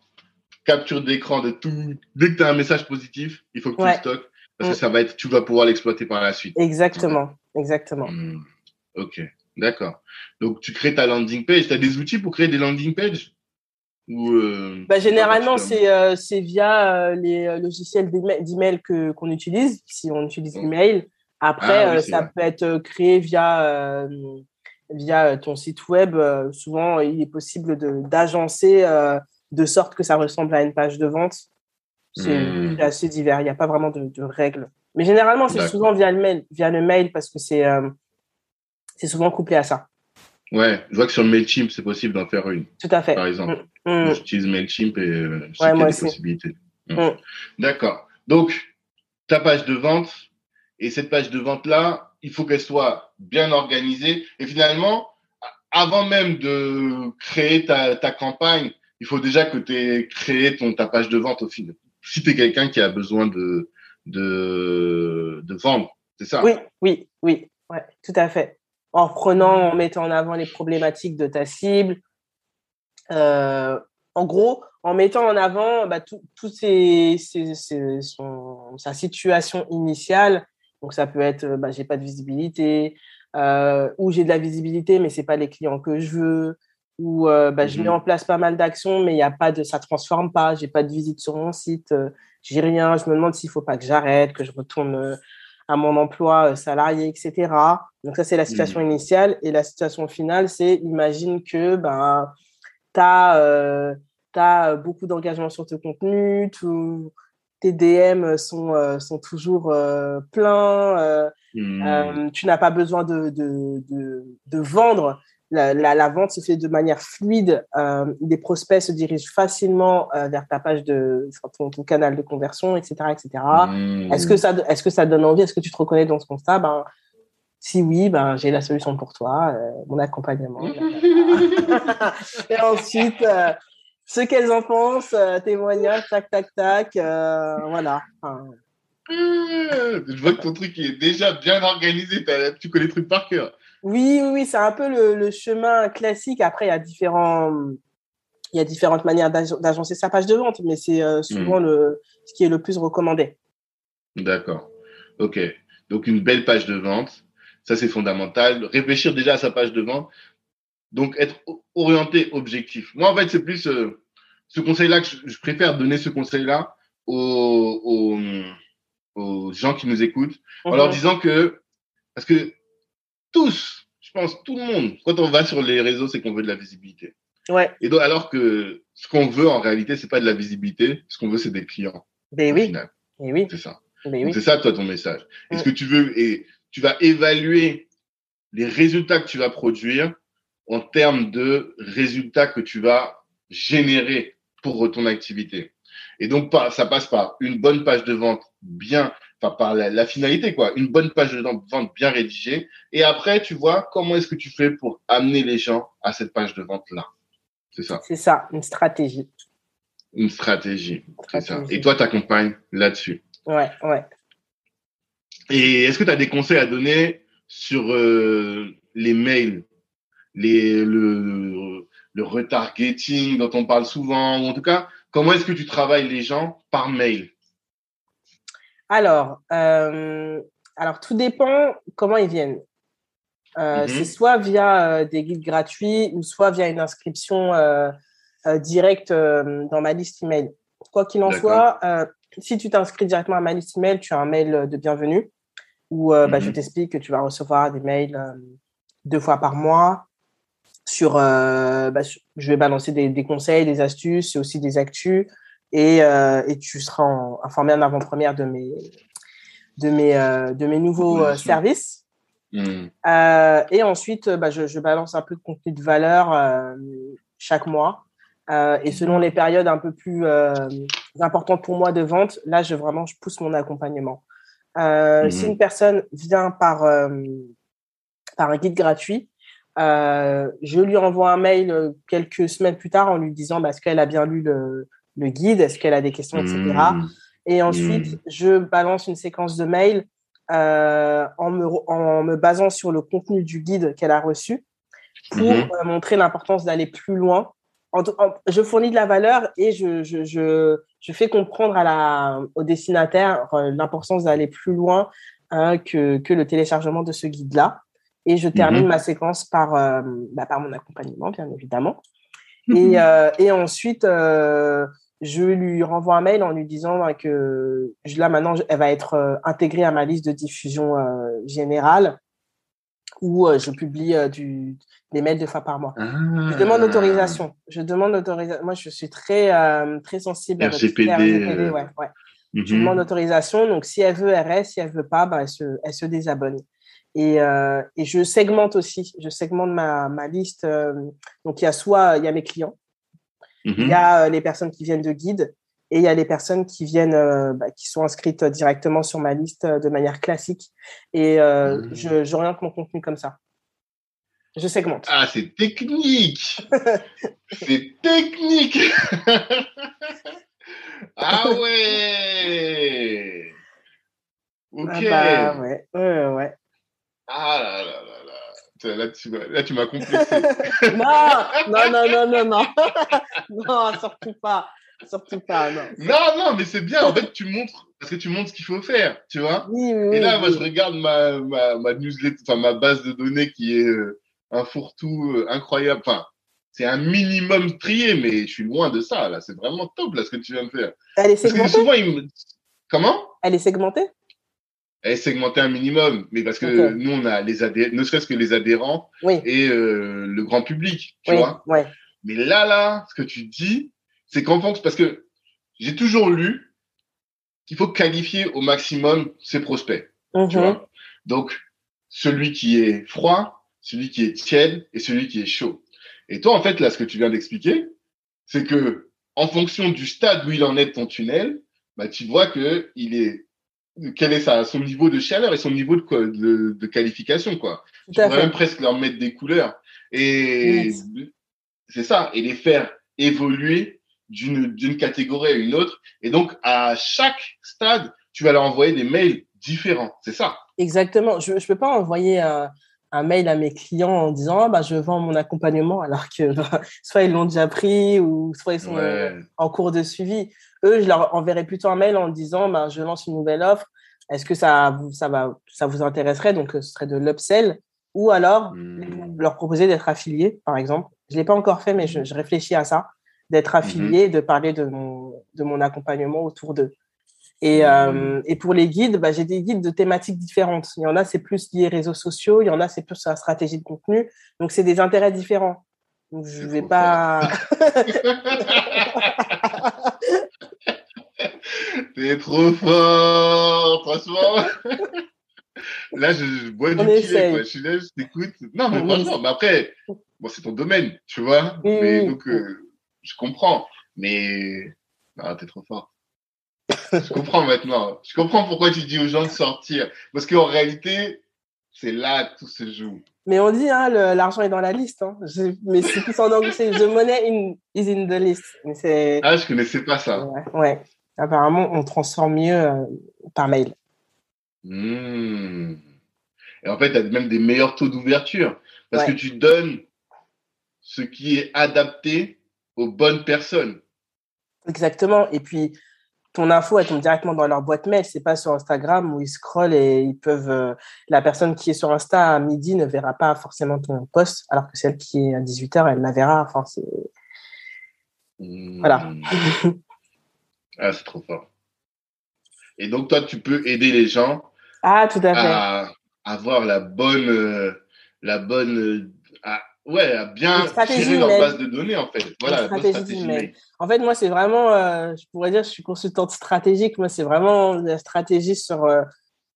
capture d'écran de tout. Dès que tu as un message positif, il faut que tu le stockes parce que mm. ça va être, tu vas pouvoir l'exploiter par la suite. Exactement, exactement. Mm. Ok, d'accord. Donc tu crées ta landing page. Tu as des outils pour créer des landing pages? Ou euh, bah, généralement, c'est euh, via euh, les logiciels d'email qu'on utilise, si on utilise l'email. Après, ah ça peut être créé via via ton site web. souvent, il est possible d'agencer de sorte que ça ressemble à une page de vente. C'est hmm. assez divers. Il n'y a pas vraiment de, règles. Mais généralement, c'est souvent via le mail, via le mail parce que c'est euh, c'est souvent couplé à ça. Ouais, je vois que sur Mailchimp, c'est possible d'en faire une. Tout à fait. Par exemple. Mm, mm. J'utilise Mailchimp et euh, je y a des possibilités. Mm. D'accord. Donc, ta page de vente, et cette page de vente-là, il faut qu'elle soit bien organisée. Et finalement, avant même de créer ta, ta campagne, il faut déjà que tu aies créé ton, ta page de vente au final. Si tu es quelqu'un qui a besoin de, vendre, c'est ça? Oui, oui, oui, tout à fait. En prenant, en mettant en avant les problématiques de ta cible. Euh, en gros, en mettant en avant bah, tout, tout ces, son, sa situation initiale. Donc, ça peut être, bah, j'ai pas de visibilité, euh, ou j'ai de la visibilité, mais c'est pas les clients que je veux, ou euh, bah, je mets mhm. en place pas mal d'actions, mais il y a pas de, ça transforme pas, j'ai pas de visite sur mon site, euh, j'ai rien, je me demande s'il faut pas que j'arrête, que je retourne euh, à mon emploi euh, salarié, etc. Donc ça, c'est la situation mhm. initiale. Et la situation finale, c'est imagine que ben, tu as, beaucoup d'engagement sur ton contenu, tout, tes DM sont, sont toujours pleins, mhm. tu n'as pas besoin de, de, de, de vendre la, la, vente se fait de manière fluide. Euh, des prospects se dirigent facilement euh, vers ta page de ton, ton, canal de conversion, etc., etc. Mmh. Est-ce que ça, est-ce que ça donne envie? Est-ce que tu te reconnais dans ce constat? Ben, si oui, ben j'ai la solution pour toi, euh, mon accompagnement. Et ensuite, euh, ce qu'elles en pensent, témoignage, tac, tac, tac, voilà. Je vois que ton truc est déjà bien organisé. Tu connais les trucs par cœur. Oui, oui, oui c'est un peu le, chemin classique. Après, il y a différents, il y a différentes manières d'agencer sa page de vente, mais c'est euh, souvent hmm. le, ce qui est le plus recommandé. D'accord. Ok. Donc une belle page de vente, ça c'est fondamental. Réfléchir déjà à sa page de vente. Donc être orienté objectif. Moi en fait c'est plus euh, ce conseil-là que je, préfère donner ce conseil-là aux, aux, gens qui nous écoutent en leur mhm. disant que parce que tous, je pense, tout le monde, quand on va sur les réseaux, c'est qu'on veut de la visibilité. Ouais. Et donc, alors que ce qu'on veut en réalité, c'est pas de la visibilité, ce qu'on veut, c'est des clients. Ben oui. Et oui. C'est ça. Ben c'est ça, toi, ton message. est ce que tu veux, et tu vas évaluer les résultats que tu vas produire en termes de résultats que tu vas générer pour ton activité? Et donc, ça passe par une bonne page de vente bien enfin par la, finalité quoi, une bonne page de vente bien rédigée. Et après, tu vois comment est-ce que tu fais pour amener les gens à cette page de vente là. C'est ça. C'est ça, une stratégie. Une stratégie, c'est ça. Et toi, tu accompagnes là-dessus. Ouais, ouais. Et est-ce que tu as des conseils à donner sur euh, les mails, les, le, le retargeting dont on parle souvent, ou en tout cas, comment est-ce que tu travailles les gens par mail? Alors, euh, alors, tout dépend comment ils viennent. Euh, mhm. C'est soit via euh, des guides gratuits ou soit via une inscription directe dans ma liste email. Quoi qu'il en soit, si tu t'inscris directement à ma liste email, tu as un mail de bienvenue où bah, je mhm. t'explique que tu vas recevoir des mails deux fois par mois. Sur, bah, je vais balancer des, des, conseils, des astuces et aussi des actus et, euh, et tu seras informé en avant-première de mes, de mes, euh, de mes nouveaux euh, services. Hmm. et ensuite, bah, je, je, balance un peu de contenu de valeur chaque mois. et selon les périodes un peu plus importantes pour moi de vente, là, je vraiment, je pousse mon accompagnement. Hmm. Si une personne vient par, par un guide gratuit, je lui envoie un mail quelques semaines plus tard en lui disant bah, est-ce qu'elle a bien lu le, le guide, est-ce qu'elle a des questions, etc. Mmh. Et ensuite, mmh. je balance une séquence de mails euh, en, me, en me basant sur le contenu du guide qu'elle a reçu pour mmh. euh, montrer l'importance d'aller plus loin. je fournis de la valeur et je, je, je, je fais comprendre à la, au destinataire euh, l'importance d'aller plus loin hein, que, que le téléchargement de ce guide-là. Et je termine ma séquence par, bah, par mon accompagnement, bien évidemment. Et, et ensuite, je lui renvoie un mail en lui disant bah, que là maintenant elle va être euh, intégrée à ma liste de diffusion euh, générale où euh, je publie du, des mails deux fois par mois. Je demande ah. autorisation. Je demande autorisation. Moi, je suis très très sensible à RGPD. RGPD ouais, ouais. Je mhm. demande autorisation. Donc, si elle veut, elle reste. Si elle veut pas, bah, elle, se, elle se désabonne. Et, et je segmente aussi. Je segmente ma, ma liste. donc, il y a soit il y a mes clients il y mhm. a euh, les personnes qui viennent de guide Et il y a les personnes qui viennent, euh, bah, qui sont inscrites directement sur ma liste euh, de manière classique. Et euh, Mmh. je j'oriente mon contenu comme ça. Je segmente. Ah, c'est technique C'est technique Ah ouais Ok Ah bah, ouais, ouais, ouais. Ah là là là tu, m'as- là, tu m'as complexé. Non, non, non, non, non, non. non, surtout pas. Surtout pas, non. non, non, mais c'est bien. En fait, tu montres, parce que tu montres ce qu'il faut faire, tu vois. Oui, oui, Et là, oui, moi, je regarde ma, ma, ma newsletter, enfin, ma base de données qui est euh, un fourre-tout euh, incroyable. Enfin, c'est un minimum trié, mais je suis loin de ça, là. C'est vraiment top, là, ce que tu viens de faire. Elle est segmentée? souvent, ils me... Comment? Elle est segmentée? Est segmentée un minimum, mais parce que nous, on a les adhérents, ne serait-ce que les adhérents Oui, et euh, le grand public, tu oui, vois. ouais. Mais là, là, ce que tu dis, c'est qu'en fonction, parce que j'ai toujours lu qu'il faut qualifier au maximum ses prospects, tu Mhm. vois. Donc, celui qui est froid, celui qui est tiède et celui qui est chaud. Et toi, en fait, là, ce que tu viens d'expliquer, c'est que en fonction du stade où il en est de ton tunnel, bah, tu vois que il est quel est sa, son niveau de chaleur et son niveau de, quoi- de, de qualification, quoi. Tu pourrais même presque leur mettre des couleurs. Et Yes. c'est ça, et les faire évoluer d'une catégorie à une autre. Et donc, à chaque stade, tu vas leur envoyer des mails différents. C'est ça. Exactement. Je ne peux pas envoyer un, un mail à mes clients en disant ah, bah, je vends mon accompagnement alors que bah, soit ils l'ont déjà pris ou soit ils sont euh, Ouais. en cours de suivi. Eux, je leur enverrai plutôt un mail en disant bah, je lance une nouvelle offre. Est-ce que ça, vous- ça, va, ça vous intéresserait? Donc, euh, ce serait de l'upsell ou alors Hmm. leur proposer d'être affilié, par exemple. Je ne l'ai pas encore fait, mais je, je réfléchis à ça, d'être affilié, de parler de mon, de mon accompagnement autour d'eux. Et, euh, et pour les guides, bah, j'ai des guides de thématiques différentes. Il y en a, c'est plus lié réseaux sociaux, il y en a, c'est plus sur la stratégie de contenu. Donc, c'est des intérêts différents. Donc, je C'est vais pas. T'es trop fort, franchement. Là, je, je bois du essaye. quoi. Je suis là, je t'écoute. Non, mais franchement, mais après, bon, c'est ton domaine, tu vois. Mais donc, euh, je comprends. Mais, non, t'es trop fort. Je comprends maintenant. Je comprends pourquoi tu dis aux gens de sortir. Parce qu'en réalité, c'est là que tout se joue. Mais on dit, hein, l'argent est dans la liste. Hein. Je- mais c'est plus en anglais, c'est the money in, is in the list. Mais. Ah, je connaissais pas ça. Ouais, ouais. Apparemment, on transforme mieux euh, par mail. Hmm. Et en fait, tu as même des meilleurs taux d'ouverture parce Ouais. que tu donnes ce qui est adapté aux bonnes personnes. Exactement. Et puis, ton info, elle tombe directement dans leur boîte mail. C'est pas sur Instagram où ils scrollent et ils peuvent. euh, la personne qui est sur Insta à midi ne verra pas forcément ton post, alors que celle qui est à 18h, elle la verra. Enfin, c'est. Hmm. Voilà. Ah, c'est trop fort. Et donc, toi, tu peux aider les gens Ah, tout à fait. à avoir la bonne, euh, la bonne, euh, à, ouais, à bien gérer leur base de données, en fait. Voilà, la stratégie. En fait, moi, c'est vraiment, euh, je pourrais dire, je suis consultante stratégique. Moi, c'est vraiment la stratégie sur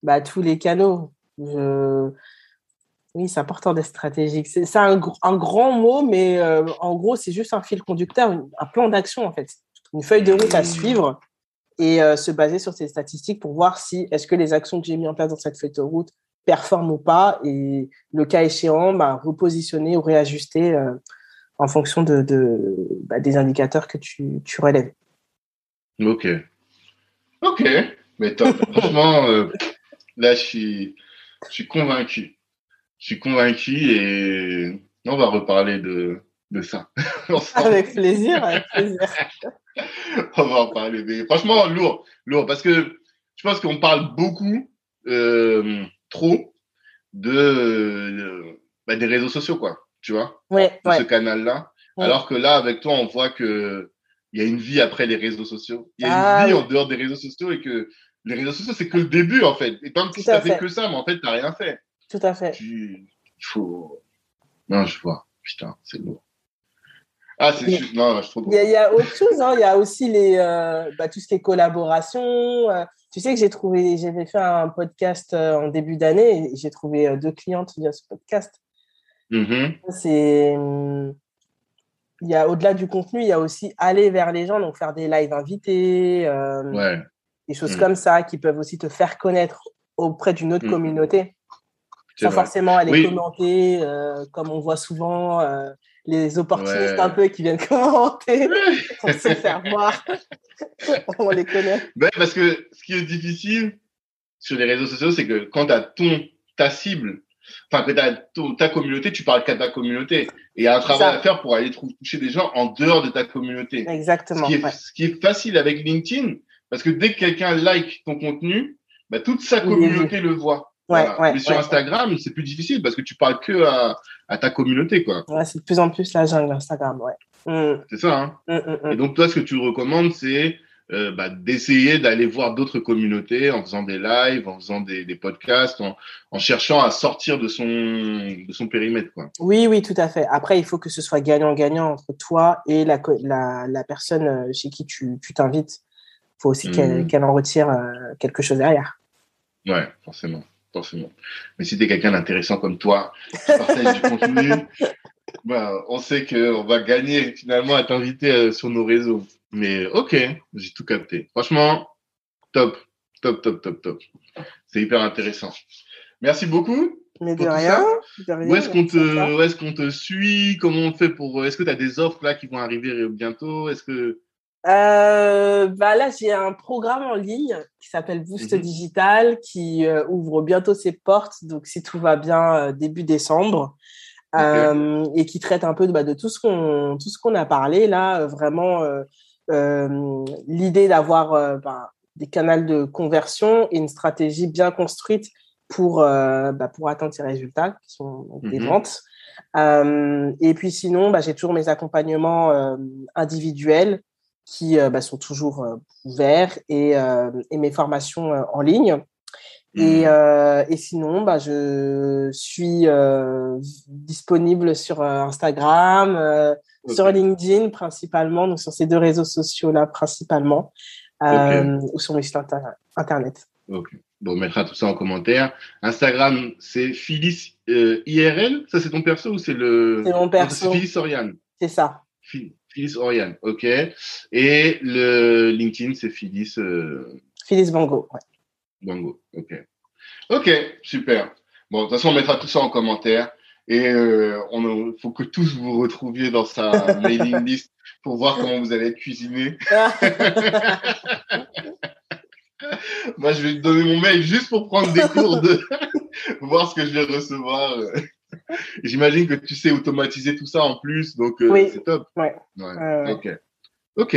bah, tous les canaux. Je... Oui, c'est important d'être stratégique. C'est un, un grand mot, mais en gros, c'est juste un fil conducteur, un plan d'action, en fait. Une feuille de route à suivre et euh, se baser sur ces statistiques pour voir si est-ce que les actions que j'ai mis en place dans cette feuille de route performent ou pas et le cas échéant, bah, repositionner ou réajuster euh, en fonction de, de- bah, des indicateurs que tu, tu relèves. Ok. Ok. Mais top. Franchement, euh, là, je suis, je suis convaincu. Je suis convaincu et on va reparler de, de ça. Avec plaisir, avec plaisir. on va en parler. Mais franchement, lourd. Lourd. Parce que je pense qu'on parle beaucoup, euh, trop, de, de- bah, des réseaux sociaux, quoi. Tu vois, Ouais, ce canal-là. Ouais. Alors que là, avec toi, on voit que il y a une vie après les réseaux sociaux. Il y a Ah, une vie oui. en dehors des réseaux sociaux et que les réseaux sociaux, c'est que le début, en fait. Et tant que tu fait fait. que ça, mais en fait, tu n'as rien fait. Tout à fait. Tu, il faut. Non, je vois. Putain, c'est lourd. Ah, c'est Mais- juste. Non, je trouve. Il y, a, il y a autre chose, hein. il y a aussi les, euh, bah, tout ce qui est collaboration. euh. tu sais que j'ai trouvé, j'avais fait un podcast euh, en début d'année et j'ai trouvé deux clientes via ce podcast. Mhm. C'est hum, il y a au-delà du contenu, il y a aussi aller vers les gens, donc faire des lives invités, des choses mm. comme ça qui peuvent aussi te faire connaître auprès d'une autre mm. communauté. Sans forcément aller commenter, comme on voit souvent les opportunistes un peu qui viennent commenter pour se faire voir. on les connaît. parce que ce qui est difficile sur les réseaux sociaux, c'est que quand tu as ton, ta cible enfin que ta, ta communauté, tu parles qu'à ta communauté. Et il y a un travail à faire pour aller toucher des gens en dehors de ta communauté. Exactement. Ce qui est, facile avec LinkedIn, parce que dès que quelqu'un like ton contenu, bah, toute sa communauté le voit. Ouais, ouais, Mais sur Instagram, c'est plus difficile parce que tu parles que à, à ta communauté, quoi. Ouais, c'est de plus en plus la jungle Instagram, ouais. Mm. C'est ça, hein. Mm, mm, Et donc, toi, ce que tu recommandes, c'est euh, bah, d'essayer d'aller voir d'autres communautés en faisant des lives, en faisant des, des podcasts, en, en, cherchant à sortir de son, de son périmètre. Quoi. Oui, oui, tout à fait. Après, il faut que ce soit gagnant-gagnant entre toi et la, la, la personne euh, chez qui tu t'invites. Il faut aussi qu'elle en retire euh, quelque chose derrière. Ouais, forcément. Forcément. Mais si tu es quelqu'un d'intéressant comme toi, qui partage du contenu, bah, on sait qu'on va gagner finalement à t'inviter sur nos réseaux. Mais ok, j'ai tout capté. Franchement, top, top, top, top, top. C'est hyper intéressant. Merci beaucoup. Mais de rien, Où est-ce qu'on te, est qu'on te suit? Comment on fait pour Est-ce que tu as des offres là qui vont arriver bientôt? Est-ce que euh, bah là, j'ai un programme en ligne qui s'appelle Boost mhm. Digital qui euh, ouvre bientôt ses portes. Donc, si tout va bien, euh, début décembre. Euh, et qui traite un peu de, bah, de tout ce qu'on tout ce qu'on a parlé là, vraiment l'idée d'avoir ben, des canaux de conversion et une stratégie bien construite pour, bah, pour atteindre ces résultats, qui sont des mhm. ventes. et puis sinon, bah, j'ai toujours mes accompagnements individuels qui bah, sont toujours ouverts et, et, mes formations en ligne. Et, mmh. et, sinon, bah, je suis disponible sur Instagram, sur LinkedIn principalement, donc sur ces deux réseaux sociaux-là principalement, euh, ou sur mes sites internet. Ok. Bon, on mettra tout ça en commentaire. Instagram, c'est Phyllis euh, IRL. Ça, c'est ton perso ou c'est le. C'est mon perso. Phyllis Oriane. C'est ça. Phyllis Oriane, ok. Et le LinkedIn, c'est Phyllis. Euh... Phyllis Bango, ouais. Bango, ok. Ok, super. Bon, de toute façon, on mettra tout ça en commentaire. Et euh, on faut que tous vous retrouviez dans sa mailing list pour voir comment vous allez être cuisiné. Moi, je vais te donner mon mail juste pour prendre des cours de voir ce que je vais recevoir. J'imagine que tu sais automatiser tout ça en plus, donc euh, c'est top. Ouais. ouais. ok. Ok.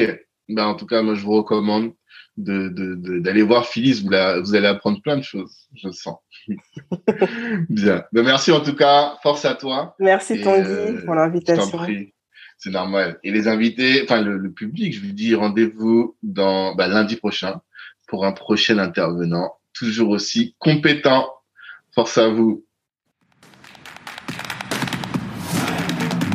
Ben, en tout cas, moi, je vous recommande d'aller de, de, voir Phyllis. Vous, vous allez apprendre plein de choses, je sens. Bien. Ben, merci en tout cas. Force à toi. Merci Tanguy euh, pour l'invitation. C'est normal. Et les invités, enfin le, public, je vous dis rendez-vous dans ben, lundi prochain pour un prochain intervenant, toujours aussi compétent. Force à vous.